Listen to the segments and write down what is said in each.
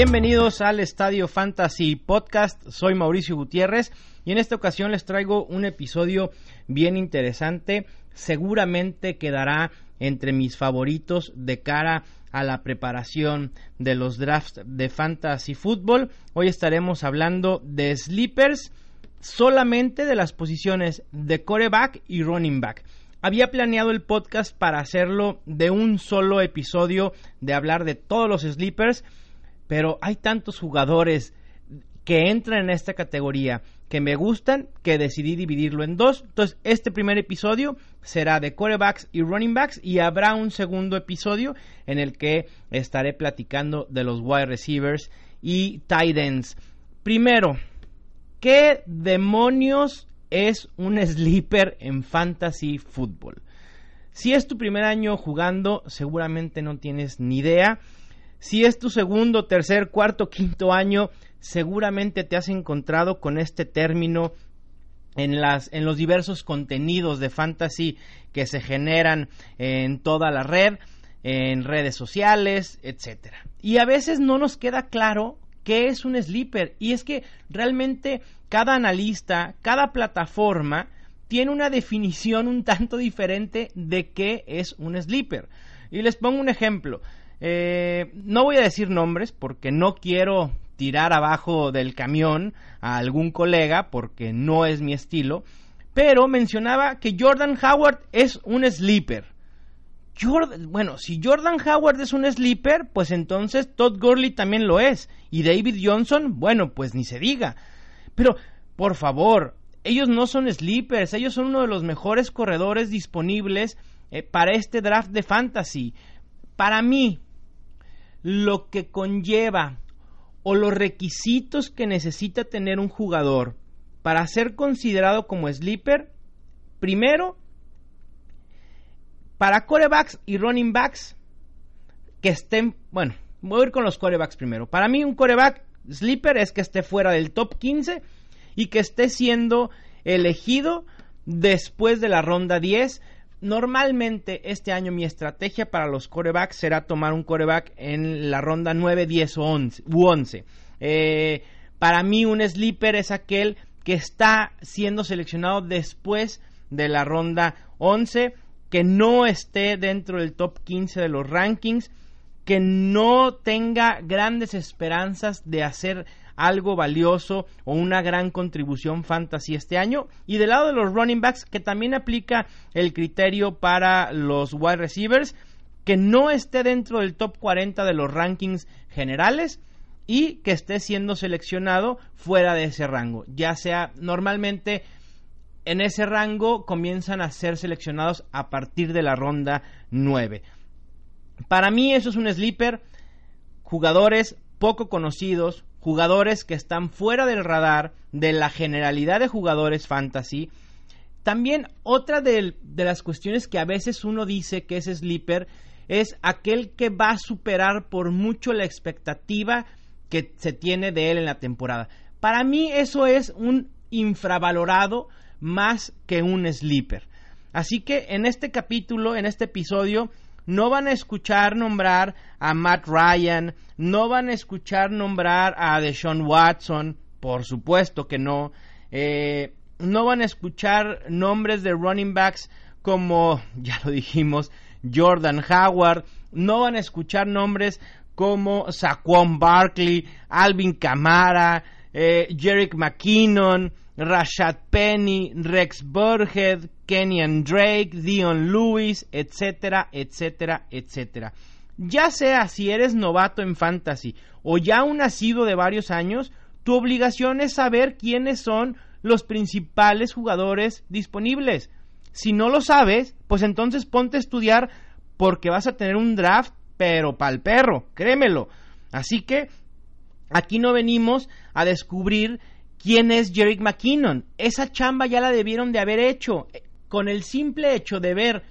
Bienvenidos al Estadio Fantasy Podcast, soy Mauricio Gutiérrez y en esta ocasión les traigo un episodio bien interesante, seguramente quedará entre mis favoritos de cara a la preparación de los drafts de fantasy fútbol. Hoy estaremos hablando de sleepers solamente de las posiciones de coreback y running back. Había planeado el podcast para hacerlo de un solo episodio, de hablar de todos los sleepers, pero hay tantos jugadores que entran en esta categoría que me gustan que decidí dividirlo en dos. Entonces, este primer episodio será de corebacks y running backs y habrá un segundo episodio en el que estaré platicando de los wide receivers y tight ends. Primero, ¿qué demonios es un sleeper en fantasy football? Si es tu primer año jugando, seguramente no tienes ni idea. Si es tu segundo, tercer, cuarto, quinto año, seguramente te has encontrado con este término en, las, en los diversos contenidos de fantasy que se generan en toda la red, en redes sociales, etc. Y a veces no nos queda claro qué es un sleeper. Y es que realmente cada analista, cada plataforma, tiene una definición un tanto diferente de qué es un sleeper. Y les pongo un ejemplo. Eh, no voy a decir nombres porque no quiero tirar abajo del camión a algún colega porque no es mi estilo, pero mencionaba que Jordan Howard es un sleeper. bueno, si Jordan Howard es un sleeper, pues entonces Todd Gurley también lo es. Y David Johnson, bueno, pues ni se diga. Pero, por favor, ellos no son sleepers, ellos son uno de los mejores corredores disponibles eh, para este draft de fantasy. Para mí, lo que conlleva o los requisitos que necesita tener un jugador para ser considerado como sleeper, primero, para corebacks y running backs que estén, bueno, voy a ir con los corebacks primero. Para mí un coreback sleeper es que esté fuera del top 15 y que esté siendo elegido después de la ronda 10 Normalmente este año mi estrategia para los corebacks será tomar un coreback en la ronda 9, 10 o 11, u 11. Eh, para mí un sleeper es aquel que está siendo seleccionado después de la ronda 11, que no esté dentro del top 15 de los rankings, que no tenga grandes esperanzas de hacer algo valioso o una gran contribución fantasy este año. Y del lado de los running backs, que también aplica el criterio para los wide receivers, que no esté dentro del top 40 de los rankings generales y que esté siendo seleccionado fuera de ese rango. Ya sea normalmente en ese rango comienzan a ser seleccionados a partir de la ronda 9. Para mí eso es un sleeper. Jugadores poco conocidos, jugadores que están fuera del radar de la generalidad de jugadores fantasy. También otra de, las cuestiones que a veces uno dice que es sleeper es aquel que va a superar por mucho la expectativa que se tiene de él en la temporada. Para mí eso es un infravalorado más que un sleeper. Así que en este capítulo, en este episodio, no van a escuchar nombrar a Matt Ryan, no van a escuchar nombrar a Deshaun Watson, por supuesto que no. Eh, no van a escuchar nombres de running backs como, ya lo dijimos, Jordan Howard. No van a escuchar nombres como Saquon Barkley, Alvin Kamara, eh, Jerick McKinnon, Rashad Penny, Rex Burhead, Kenyan Drake, Dion Lewis, etcétera, etcétera, etcétera. Ya sea si eres novato en fantasy o ya un nacido de varios años, tu obligación es saber quiénes son los principales jugadores disponibles. Si no lo sabes, pues entonces ponte a estudiar porque vas a tener un draft, pero pa'l perro, créemelo. Así que aquí no venimos a descubrir quién es Jerick McKinnon. Esa chamba ya la debieron de haber hecho. Con el simple hecho de ver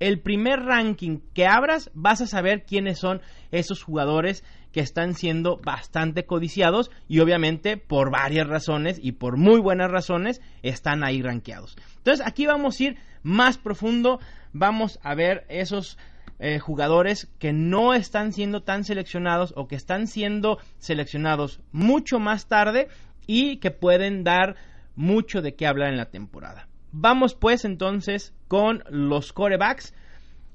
el primer ranking que abras, vas a saber quiénes son esos jugadores que están siendo bastante codiciados y obviamente por varias razones y por muy buenas razones están ahí rankeados. Entonces aquí vamos a ir más profundo, vamos a ver esos eh, jugadores que no están siendo tan seleccionados o que están siendo seleccionados mucho más tarde y que pueden dar mucho de qué hablar en la temporada. Vamos pues entonces con los corebacks.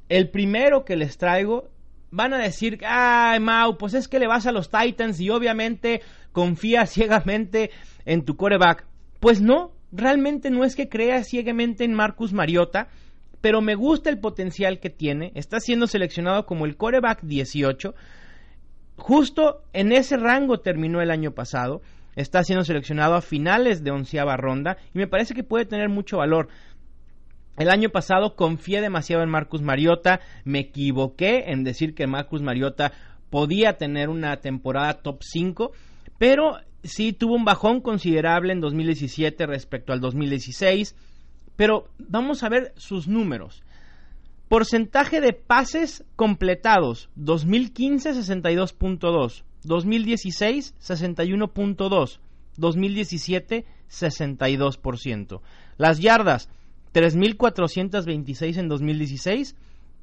El primero que les traigo, van a decir, ay Mau, pues es que le vas a los Titans y obviamente confía ciegamente en tu coreback. Pues no, realmente no es que crea ciegamente en Marcus Mariota, pero me gusta el potencial que tiene. Está siendo seleccionado como el coreback 18. Justo en ese rango terminó el año pasado. Está siendo seleccionado a finales de onceava ronda y me parece que puede tener mucho valor. El año pasado confié demasiado en Marcus Mariota, me equivoqué en decir que Marcus Mariota podía tener una temporada top 5, pero sí tuvo un bajón considerable en 2017 respecto al 2016. Pero vamos a ver sus números. Porcentaje de pases completados, 2015 62.2, 2016 61.2, 2017 62%. Las yardas, 3.426 en 2016,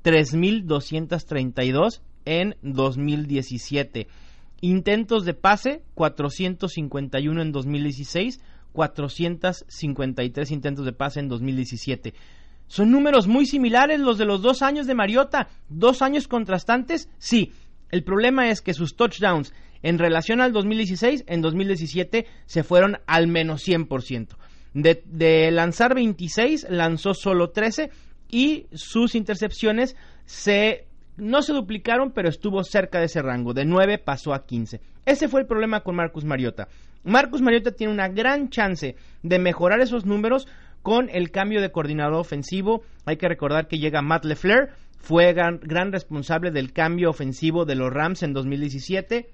3.232 en 2017. Intentos de pase, 451 en 2016, 453 intentos de pase en 2017. Son números muy similares los de los dos años de Mariota. ¿Dos años contrastantes? Sí. El problema es que sus touchdowns en relación al 2016, en 2017 se fueron al menos 100%. De, de lanzar 26, lanzó solo 13 y sus intercepciones se no se duplicaron, pero estuvo cerca de ese rango. De 9 pasó a 15. Ese fue el problema con Marcus Mariota. Marcus Mariota tiene una gran chance de mejorar esos números con el cambio de coordinador ofensivo. Hay que recordar que llega Matt LeFleur, fue gran, responsable del cambio ofensivo de los Rams en 2017.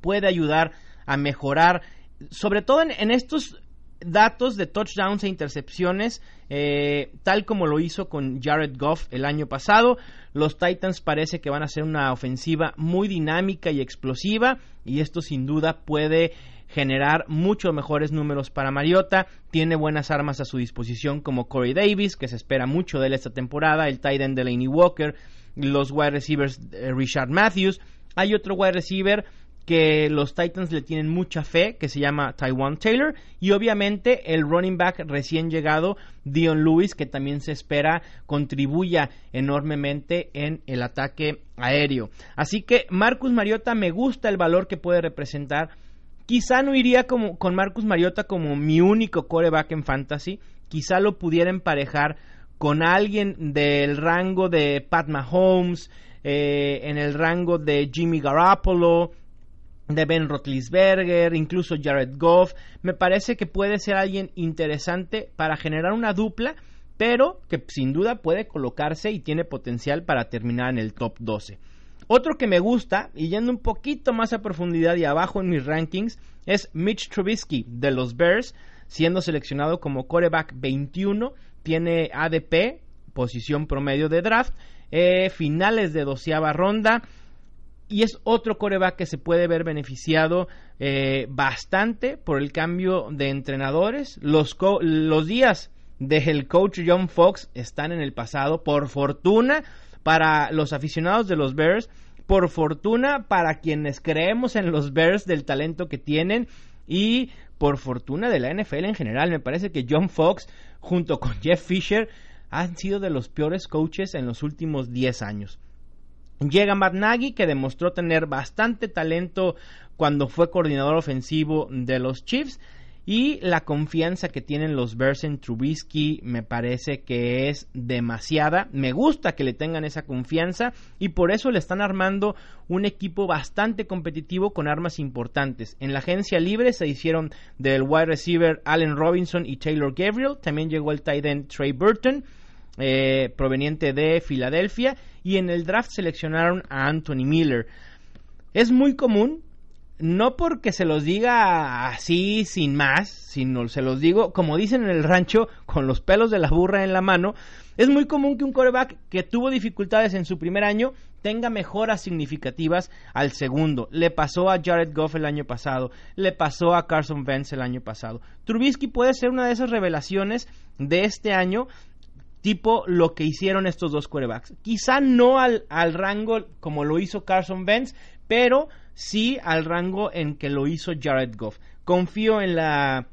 Puede ayudar a mejorar, sobre todo en estos datos de touchdowns e intercepciones, eh, tal como lo hizo con Jared Goff el año pasado. Los Titans parece que van a ser una ofensiva muy dinámica y explosiva y esto sin duda puede generar muchos mejores números para Mariota. Tiene buenas armas a su disposición como Corey Davis, que se espera mucho de él esta temporada, el tight end Delaney Walker, los wide receivers Richard Matthews. Hay otro wide receiver que los Titans le tienen mucha fe, que se llama Taiwan Taylor, y obviamente el running back recién llegado, Dion Lewis, que también se espera contribuya enormemente en el ataque aéreo. Así que Marcus Mariota me gusta el valor que puede representar. Quizá no iría como, con Marcus Mariota como mi único coreback en fantasy, quizá lo pudiera emparejar con alguien del rango de Pat Mahomes, eh, en el rango de Jimmy Garoppolo, de Ben Roethlisberger, incluso Jared Goff. Me parece que puede ser alguien interesante para generar una dupla, pero que sin duda puede colocarse y tiene potencial para terminar en el top 12. Otro que me gusta, y yendo un poquito más a profundidad y abajo en mis rankings, es Mitch Trubisky de los Bears, siendo seleccionado como coreback 21, tiene ADP, posición promedio de draft, eh, finales de doceava ronda, y es otro coreback que se puede ver beneficiado eh, bastante por el cambio de entrenadores. Los, los días coach John Fox están en el pasado, por fortuna para los aficionados de los Bears, por fortuna para quienes creemos en los Bears del talento que tienen y por fortuna de la NFL en general. Me parece que John Fox junto con Jeff Fisher han sido de los peores coaches en los últimos 10 años. Llega Matt Nagy, que demostró tener bastante talento cuando fue coordinador ofensivo de los Chiefs. Y la confianza que tienen los Bears en Trubisky me parece que es demasiada. Me gusta que le tengan esa confianza y por eso le están armando un equipo bastante competitivo con armas importantes. En la agencia libre se hicieron del wide receiver Allen Robinson y Taylor Gabriel. También llegó el tight end Trey Burton. Eh, proveniente de Filadelfia, y en el draft seleccionaron a Anthony Miller. Es muy común, no porque se los diga así sin más, sino se los digo, como dicen en el rancho, con los pelos de la burra en la mano, es muy común que un coreback que tuvo dificultades en su primer año tenga mejoras significativas al segundo. Le pasó a Jared Goff el año pasado, le pasó a Carson Wentz el año pasado. Trubisky puede ser una de esas revelaciones de este año tipo lo que hicieron estos dos quarterbacks. Quizá no al, al rango como lo hizo Carson Wentz, pero sí al rango en que lo hizo Jared Goff. Confío en la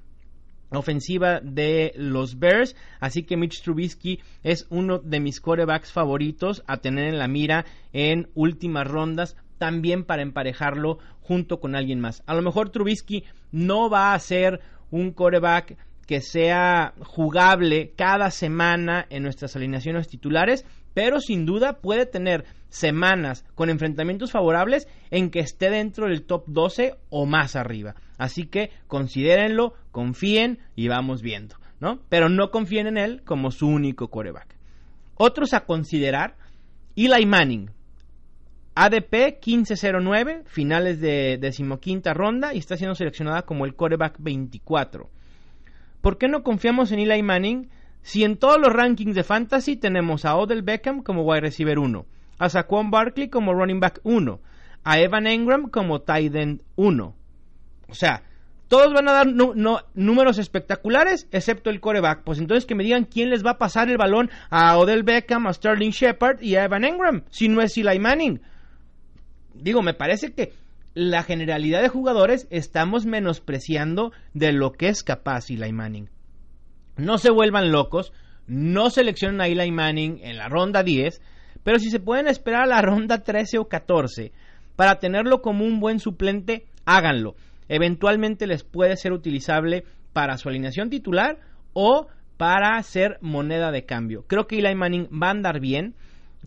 ofensiva de los Bears, así que Mitch Trubisky es uno de mis quarterbacks favoritos a tener en la mira en últimas rondas, también para emparejarlo junto con alguien más. A lo mejor Trubisky no va a ser un quarterback que sea jugable cada semana en nuestras alineaciones titulares, pero sin duda puede tener semanas con enfrentamientos favorables en que esté dentro del top 12 o más arriba. Así que considérenlo, confíen y vamos viendo, ¿no? Pero no confíen en él como su único coreback. Otros a considerar, Eli Manning, ADP 1509, finales de decimoquinta ronda y está siendo seleccionada como el coreback 24. ¿Por qué no confiamos en Eli Manning si en todos los rankings de fantasy tenemos a Odell Beckham como wide receiver 1, a Saquon Barkley como running back 1, a Evan Engram como tight end 1? O sea, todos van a dar números espectaculares, excepto el coreback. Pues entonces que me digan quién les va a pasar el balón a Odell Beckham, a Sterling Shepard y a Evan Engram, si no es Eli Manning. Digo, me parece que la generalidad de jugadores estamos menospreciando de lo que es capaz Eli Manning. No se vuelvan locos, no seleccionen a Eli Manning en la ronda 10, pero si se pueden esperar a la ronda 13 o 14 para tenerlo como un buen suplente, háganlo. Eventualmente les puede ser utilizable para su alineación titular o para ser moneda de cambio. Creo que Eli Manning va a andar bien.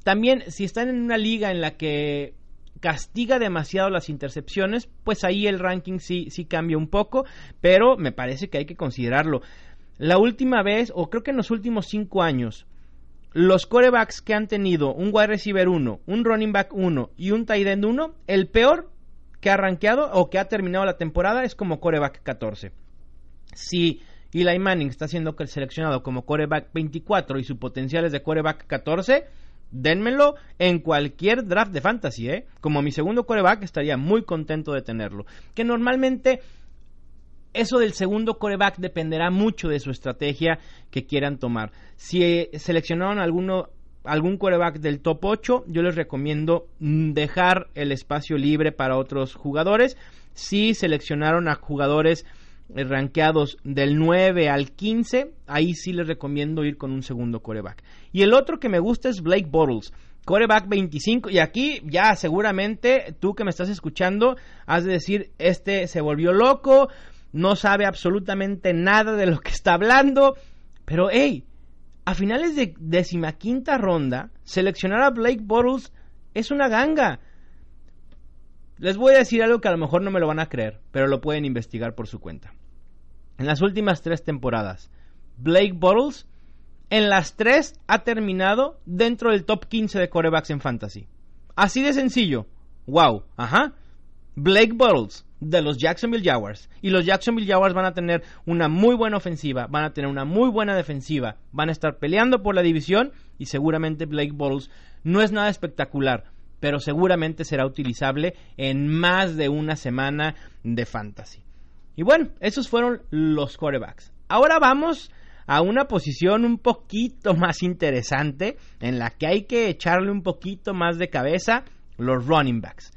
También, si están en una liga en la que castiga demasiado las intercepciones, pues ahí el ranking sí, sí cambia un poco, pero me parece que hay que considerarlo. La última vez, o creo que en los últimos cinco años, los corebacks que han tenido un wide receiver 1, un running back 1 y un tight end 1, el peor que ha rankeado o que ha terminado la temporada es como coreback 14. Si Eli Manning está siendo seleccionado como coreback 24 y su potencial es de coreback 14, Denmelo en cualquier draft de fantasy, ¿eh? Como mi segundo coreback estaría muy contento de tenerlo. Que normalmente eso del segundo coreback dependerá mucho de su estrategia que quieran tomar. Si seleccionaron alguno, algún coreback del top 8, yo les recomiendo dejar el espacio libre para otros jugadores. Si seleccionaron a jugadores eh, rankeados del 9 al 15, ahí sí les recomiendo ir con un segundo coreback. Y el otro que me gusta es Blake Bottles. Coreback 25, y aquí ya seguramente tú que me estás escuchando has de decir, este se volvió loco, no sabe absolutamente nada de lo que está hablando, pero hey, a finales de decimaquinta ronda, seleccionar a Blake Bottles es una ganga. Les voy a decir algo que a lo mejor no me lo van a creer, pero lo pueden investigar por su cuenta. En las últimas tres temporadas, Blake Bottles en las tres ha terminado dentro del top 15 de corebacks en fantasy. Así de sencillo. Wow, ajá. Blake Bottles de los Jacksonville Jaguars. Y los Jacksonville Jaguars van a tener una muy buena ofensiva, van a tener una muy buena defensiva, van a estar peleando por la división y seguramente Blake Bottles no es nada espectacular, pero seguramente será utilizable en más de una semana de fantasy. Y bueno, esos fueron los quarterbacks. Ahora vamos a una posición un poquito más interesante en la que hay que echarle un poquito más de cabeza los running backs.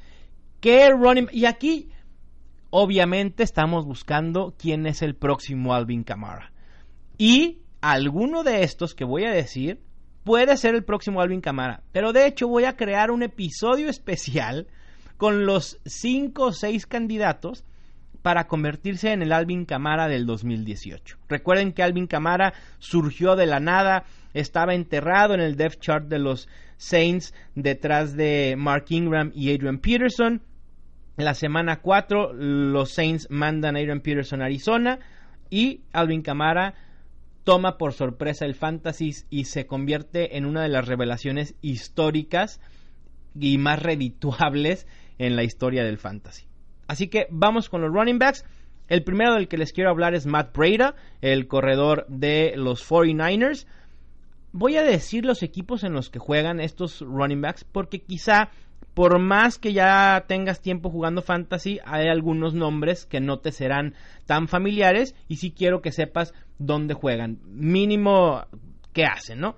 ¿Qué running y aquí obviamente estamos buscando quién es el próximo Alvin Kamara. Y alguno de estos que voy a decir puede ser el próximo Alvin Kamara, pero de hecho voy a crear un episodio especial con los 5 o 6 candidatos para convertirse en el Alvin Camara del 2018. Recuerden que Alvin Camara surgió de la nada, estaba enterrado en el depth chart de los Saints detrás de Mark Ingram y Adrian Peterson. La semana 4 los Saints mandan a Adrian Peterson a Arizona y Alvin Camara toma por sorpresa el fantasy y se convierte en una de las revelaciones históricas y más redituables en la historia del fantasy. Así que vamos con los running backs. El primero del que les quiero hablar es Matt Breda, el corredor de los 49ers. Voy a decir los equipos en los que juegan estos running backs porque quizá por más que ya tengas tiempo jugando fantasy, hay algunos nombres que no te serán tan familiares y sí quiero que sepas dónde juegan, mínimo qué hacen, ¿no?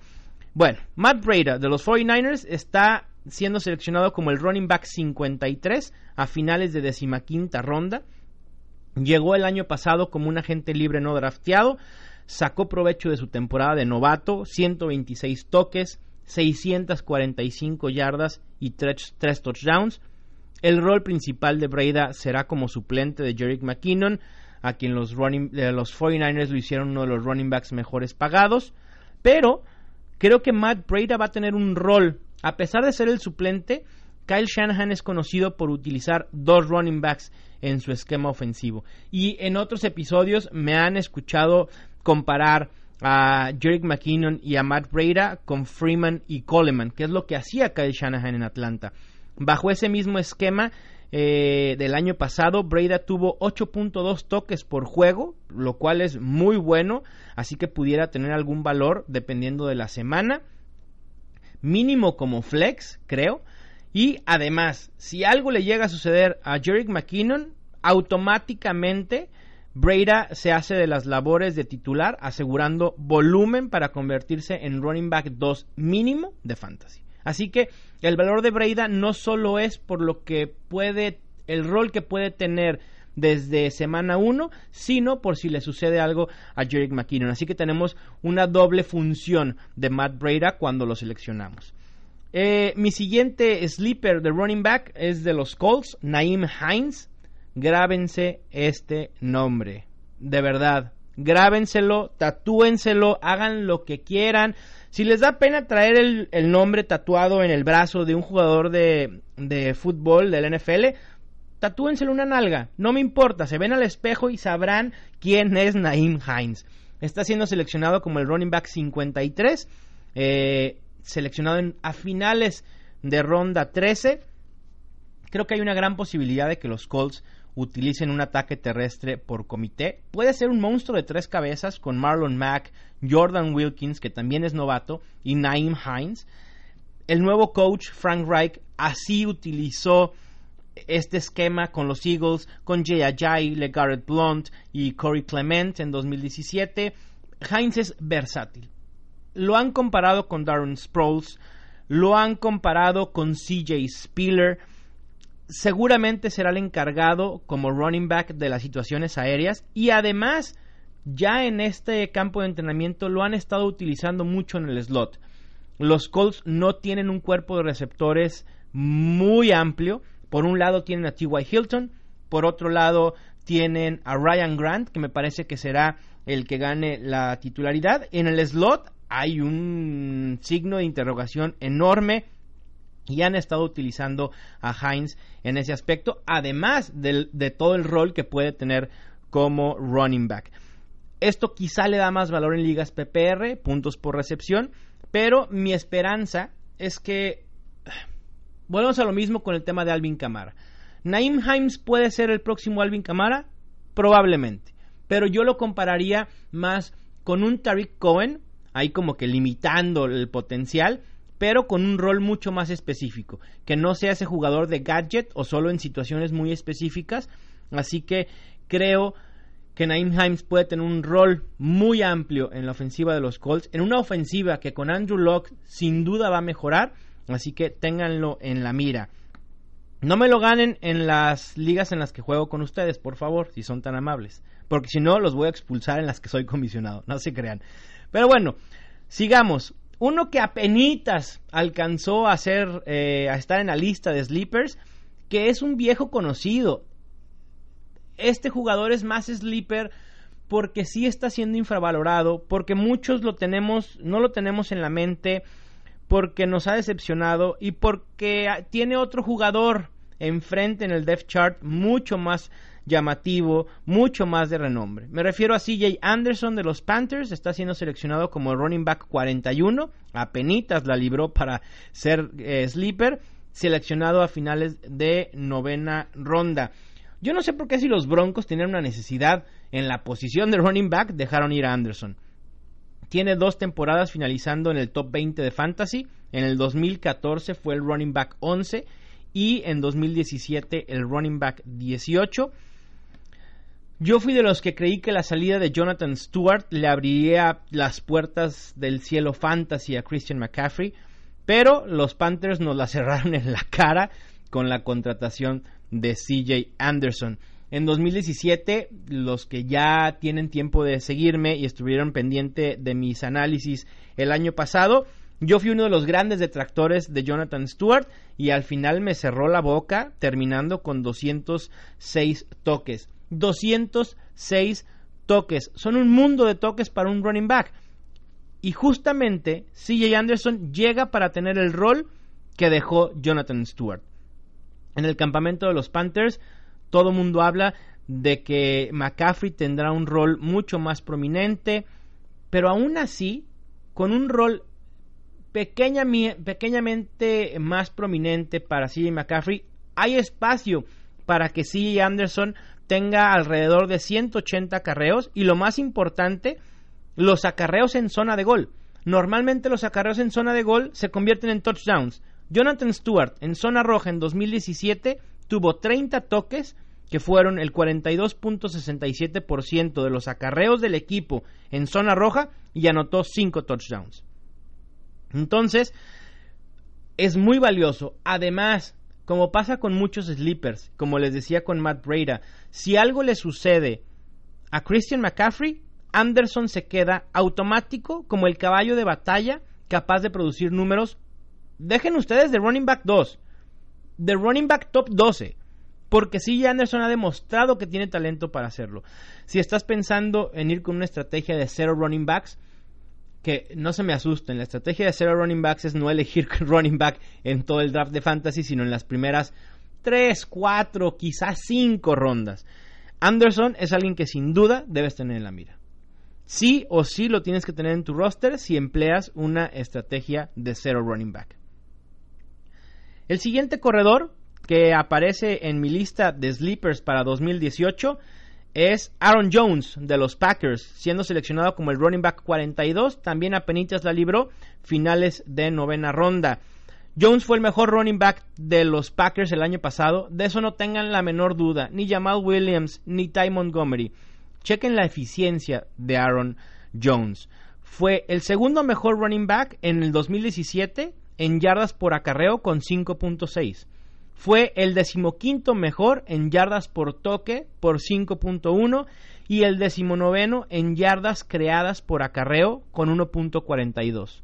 Bueno, Matt Breda de los 49ers está siendo seleccionado como el running back 53 a finales de decimaquinta ronda. Llegó el año pasado como un agente libre no drafteado, sacó provecho de su temporada de novato, 126 toques, 645 yardas y 3, touchdowns. El rol principal de Breda será como suplente de Jerick McKinnon, a quien los, running, los 49ers lo hicieron uno de los running backs mejores pagados. Pero creo que Matt Breda va a tener un rol, a pesar de ser el suplente, Kyle Shanahan es conocido por utilizar dos running backs en su esquema ofensivo. Y en otros episodios me han escuchado comparar a Jerick McKinnon y a Matt Breda con Freeman y Coleman, que es lo que hacía Kyle Shanahan en Atlanta. Bajo ese mismo esquema eh, del año pasado, Breda tuvo 8.2 toques por juego, lo cual es muy bueno, así que pudiera tener algún valor dependiendo de la semana. Mínimo como flex, creo. Y además, si algo le llega a suceder a Jerick McKinnon, automáticamente Breda se hace de las labores de titular, asegurando volumen para convertirse en running back 2 mínimo de fantasy. Así que el valor de Breda no solo es por lo que puede, el rol que puede tener desde semana 1, sino por si le sucede algo a Jerick McKinnon. Así que tenemos una doble función de Matt Breda cuando lo seleccionamos. Eh, mi siguiente sleeper de running back es de los Colts, Naim Hines grábense este nombre. De verdad, grábenselo, tatúenselo, hagan lo que quieran. Si les da pena traer el, nombre tatuado en el brazo de un jugador de, de fútbol del NFL, tatúenselo una nalga. No me importa, se ven al espejo y sabrán quién es Naim Hines. Está siendo seleccionado como el running back 53, eh, seleccionado en, a finales de ronda 13. Creo que hay una gran posibilidad de que los Colts utilicen un ataque terrestre por comité. Puede ser un monstruo de tres cabezas con Marlon Mack, Jordan Wilkins, que también es novato, y Naim Hines. El nuevo coach, Frank Reich, así utilizó este esquema con los Eagles, con Jay Ajayi, LeGarrette Blunt y Corey Clement en 2017. Hines es versátil. Lo han comparado con Darren Sproles, lo han comparado con CJ Spiller seguramente será el encargado como running back de las situaciones aéreas y además ya en este campo de entrenamiento lo han estado utilizando mucho en el slot. Los Colts no tienen un cuerpo de receptores muy amplio. Por un lado tienen a T.Y. Hilton, por otro lado tienen a Ryan Grant, que me parece que será el que gane la titularidad. En el slot hay un signo de interrogación enorme y han estado utilizando a Hines en ese aspecto, además de todo el rol que puede tener como running back. Esto quizá le da más valor en ligas PPR, puntos por recepción, pero mi esperanza es que volvemos a lo mismo con el tema de Alvin Kamara. Naim Hines puede ser el próximo Alvin Kamara, probablemente, pero yo lo compararía más con un Tariq Cohen, ahí como que limitando el potencial, pero con un rol mucho más específico, que no sea ese jugador de gadget o solo en situaciones muy específicas. Así que creo que Naim Himes puede tener un rol muy amplio en la ofensiva de los Colts, en una ofensiva que con Andrew Locke sin duda va a mejorar, así que ténganlo en la mira. No me lo ganen en las ligas en las que juego con ustedes, por favor, si son tan amables, porque si no los voy a expulsar en las que soy comisionado, no se crean. Pero bueno, sigamos uno que apenas alcanzó a, ser, eh, a estar en la lista de sleepers, que es un viejo conocido. Este jugador es más sleeper porque sí está siendo infravalorado, porque muchos lo tenemos, no lo tenemos en la mente, porque nos ha decepcionado y porque tiene otro jugador enfrente en el depth chart mucho más llamativo, mucho más de renombre. Me refiero a CJ Anderson de los Panthers, está siendo seleccionado como running back 41, apenitas la libró para ser eh, sleeper, seleccionado a finales de novena ronda. Yo no sé por qué si los Broncos tenían una necesidad en la posición de running back, dejaron ir a Anderson. Tiene dos temporadas finalizando en el top 20 de fantasy. En el 2014 fue el running back 11 y en 2017 el running back 18. Yo fui de los que creí que la salida de Jonathan Stewart le abriría las puertas del cielo fantasy a Christian McCaffrey, pero los Panthers nos la cerraron en la cara con la contratación de CJ Anderson. En 2017, los que ya tienen tiempo de seguirme y estuvieron pendiente de mis análisis el año pasado, yo fui uno de los grandes detractores de Jonathan Stewart y al final me cerró la boca terminando con 206 toques. 206 toques. Son un mundo de toques para un running back. Y justamente CJ Anderson llega para tener el rol que dejó Jonathan Stewart. En el campamento de los Panthers, todo mundo habla de que McCaffrey tendrá un rol mucho más prominente, pero aún así, con un rol pequeñamente más prominente para CJ McCaffrey, hay espacio para que CJ Anderson tenga alrededor de 180 acarreos y lo más importante, los acarreos en zona de gol. Normalmente los acarreos en zona de gol se convierten en touchdowns. Jonathan Stewart en zona roja en 2017 tuvo 30 toques que fueron el 42.67% de los acarreos del equipo en zona roja y anotó 5 touchdowns. Entonces, es muy valioso. Además, como pasa con muchos sleepers, como les decía con Matt Breda, si algo le sucede a Christian McCaffrey, Anderson se queda automático como el caballo de batalla capaz de producir números. Dejen ustedes de running back 2, de running back top 12, porque sí, Anderson ha demostrado que tiene talento para hacerlo. Si estás pensando en ir con una estrategia de cero running backs, que no se me asusten, la estrategia de cero running backs es no elegir running back en todo el draft de fantasy, sino en las primeras 3, 4, quizás 5 rondas. Anderson es alguien que sin duda debes tener en la mira. Sí o sí lo tienes que tener en tu roster si empleas una estrategia de cero running back. El siguiente corredor que aparece en mi lista de sleepers para 2018 es Aaron Jones de los Packers, siendo seleccionado como el running back 42. También apenas la libró, finales de novena ronda. Jones fue el mejor running back de los Packers el año pasado, de eso no tengan la menor duda, ni Jamal Williams ni Ty Montgomery. Chequen la eficiencia de Aaron Jones. Fue el segundo mejor running back en el 2017 en yardas por acarreo con 5.6 fue el decimoquinto mejor en yardas por toque por 5.1 y el decimonoveno en yardas creadas por acarreo con 1.42.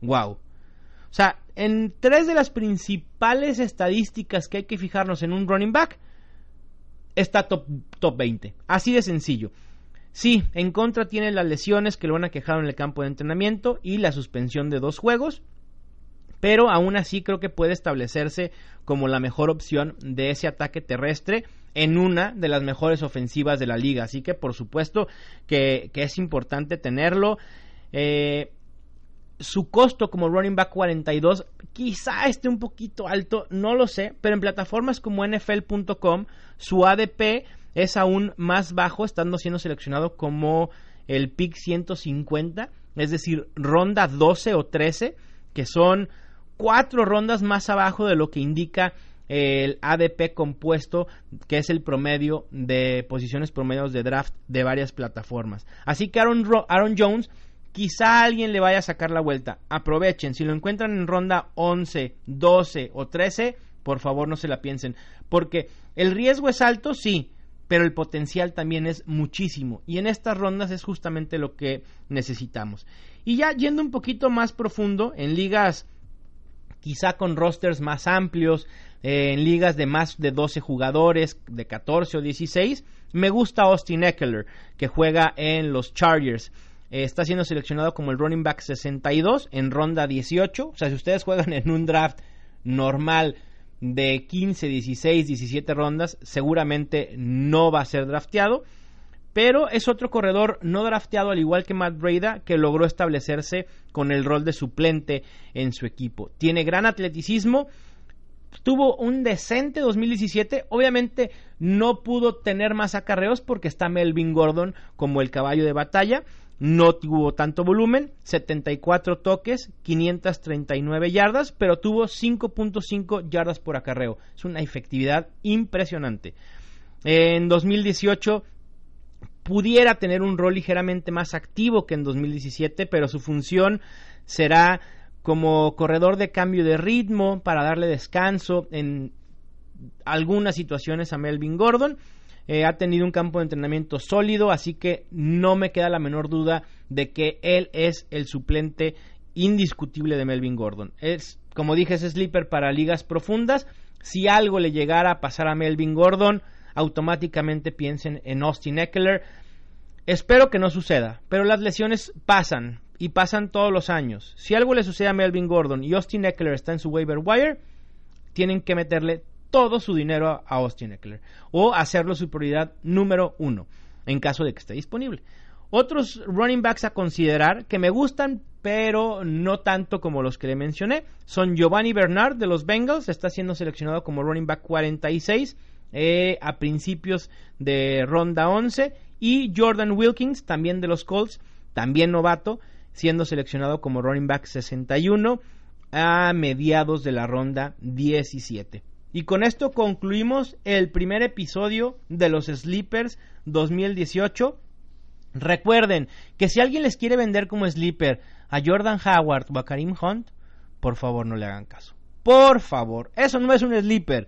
Wow. O sea, en tres de las principales estadísticas que hay que fijarnos en un running back, está top, top 20. Así de sencillo. Sí, en contra tiene las lesiones que lo van a quejar en el campo de entrenamiento y la suspensión de dos juegos pero aún así creo que puede establecerse como la mejor opción de ese ataque terrestre en una de las mejores ofensivas de la liga. Así que por supuesto que, es importante tenerlo. Eh, su costo como running back 42 quizá esté un poquito alto, no lo sé, pero en plataformas como NFL.com su ADP es aún más bajo, estando siendo seleccionado como el pick 150, es decir, ronda 12 o 13, que son cuatro rondas más abajo de lo que indica el ADP compuesto, que es el promedio de posiciones promedios de draft de varias plataformas. Así que Aaron, Aaron Jones, quizá alguien le vaya a sacar la vuelta. Aprovechen, si lo encuentran en ronda 11, 12 o 13, por favor no se la piensen, porque el riesgo es alto, sí, pero el potencial también es muchísimo. Y en estas rondas es justamente lo que necesitamos. Y ya yendo un poquito más profundo, en ligas quizá con rosters más amplios, eh, en ligas de más de 12 jugadores, de 14 o 16. Me gusta Austin Eckler, que juega en los Chargers. Eh, está siendo seleccionado como el running back 62 en ronda 18. O sea, si ustedes juegan en un draft normal de 15, 16, 17 rondas, seguramente no va a ser drafteado pero es otro corredor no drafteado al igual que Matt Breda que logró establecerse con el rol de suplente en su equipo. Tiene gran atleticismo, tuvo un decente 2017, obviamente no pudo tener más acarreos porque está Melvin Gordon como el caballo de batalla, no tuvo tanto volumen, 74 toques, 539 yardas, pero tuvo 5.5 yardas por acarreo. Es una efectividad impresionante. En 2018 pudiera tener un rol ligeramente más activo que en 2017, pero su función será como corredor de cambio de ritmo para darle descanso en algunas situaciones a Melvin Gordon. Eh, ha tenido un campo de entrenamiento sólido, así que no me queda la menor duda de que él es el suplente indiscutible de Melvin Gordon. Es, como dije, es sleeper para ligas profundas. Si algo le llegara a pasar a Melvin Gordon, automáticamente piensen en Austin Eckler. Espero que no suceda, pero las lesiones pasan y pasan todos los años. Si algo le sucede a Melvin Gordon y Austin Eckler está en su waiver wire, tienen que meterle todo su dinero a Austin Eckler o hacerlo su prioridad número uno en caso de que esté disponible. Otros running backs a considerar que me gustan, pero no tanto como los que le mencioné, son Giovanni Bernard de los Bengals, está siendo seleccionado como running back 46 eh, a principios de ronda 11, y Jordan Wilkins, también de los Colts, también novato, siendo seleccionado como running back 61 a mediados de la ronda 17. Y con esto concluimos el primer episodio de los Sleepers 2018. Recuerden que si alguien les quiere vender como sleeper a Jordan Howard o a Karim Hunt, por favor no le hagan caso. Por favor, eso no es un sleeper.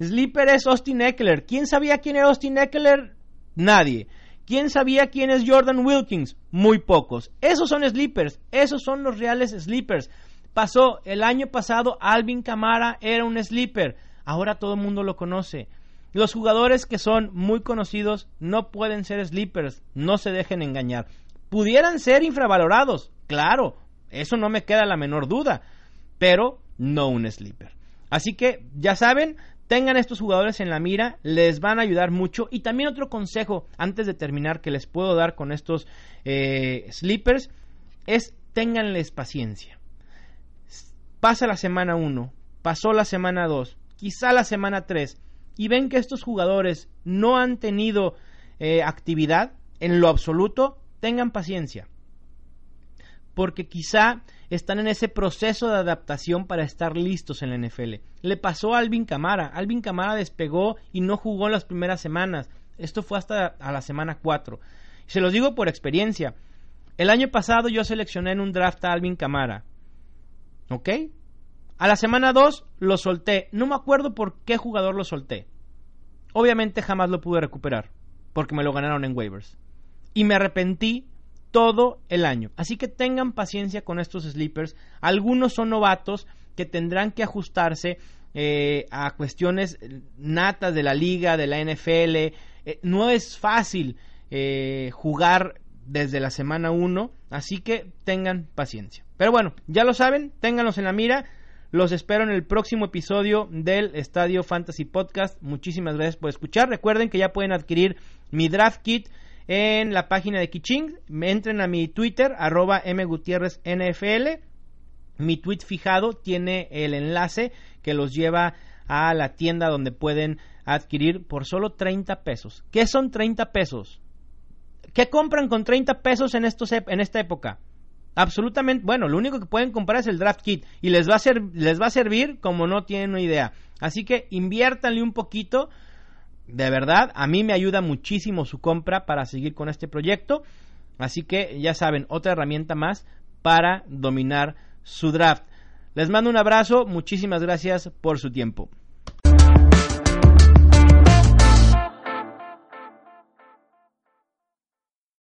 Sleeper es Austin Eckler. ¿Quién sabía quién era Austin Eckler? Nadie. ¿Quién sabía quién es Jordan Wilkins? Muy pocos. Esos son sleepers. Esos son los reales sleepers. Pasó el año pasado, Alvin Camara era un sleeper ahora todo el mundo lo conoce. Los jugadores que son muy conocidos no pueden ser sleepers, no se dejen engañar. Pudieran ser infravalorados, claro, eso no me queda la menor duda, pero no un sleeper. Así que ya saben, tengan estos jugadores en la mira, les van a ayudar mucho. Y también otro consejo antes de terminar que les puedo dar con estos eh, es ténganles paciencia. Pasa la semana 1, pasó la semana 2, quizá la semana 3, y ven que estos jugadores no han tenido eh, actividad en lo absoluto, tengan paciencia. Porque quizá están en ese proceso de adaptación para estar listos en la NFL. Le pasó a Alvin Camara. Alvin Camara despegó y no jugó en las primeras semanas. Esto fue hasta a la semana 4. Se los digo por experiencia. El año pasado yo seleccioné en un draft a Alvin Camara. ¿Ok? A la semana 2 lo solté. No me acuerdo por qué jugador lo solté. Obviamente jamás lo pude recuperar, porque me lo ganaron en waivers. Y me arrepentí todo el año. Así que tengan paciencia con estos sleepers. Algunos son novatos que tendrán que ajustarse eh, a cuestiones natas de la liga, de la NFL. Eh, no es fácil eh, jugar desde la semana 1, así que tengan paciencia. Pero bueno, ya lo saben, ténganlos en la mira. Los espero en el próximo episodio del Estadio Fantasy Podcast. Muchísimas gracias por escuchar. Recuerden que ya pueden adquirir mi draft kit en la página de Kiching. Entren a mi Twitter, arroba mgutierrezNFL. Mi tweet fijado tiene el enlace que los lleva a la tienda donde pueden adquirir por solo 30 pesos. ¿Qué son 30 pesos? ¿Qué compran con 30 pesos en, estos, en esta época? Absolutamente, bueno, lo único que pueden comprar es el draft kit y les va a, ser, les va a servir como no tienen una idea. Así que inviértanle un poquito. De verdad, a mí me ayuda muchísimo su compra para seguir con este proyecto. Así que ya saben, otra herramienta más para dominar su draft. Les mando un abrazo, muchísimas gracias por su tiempo.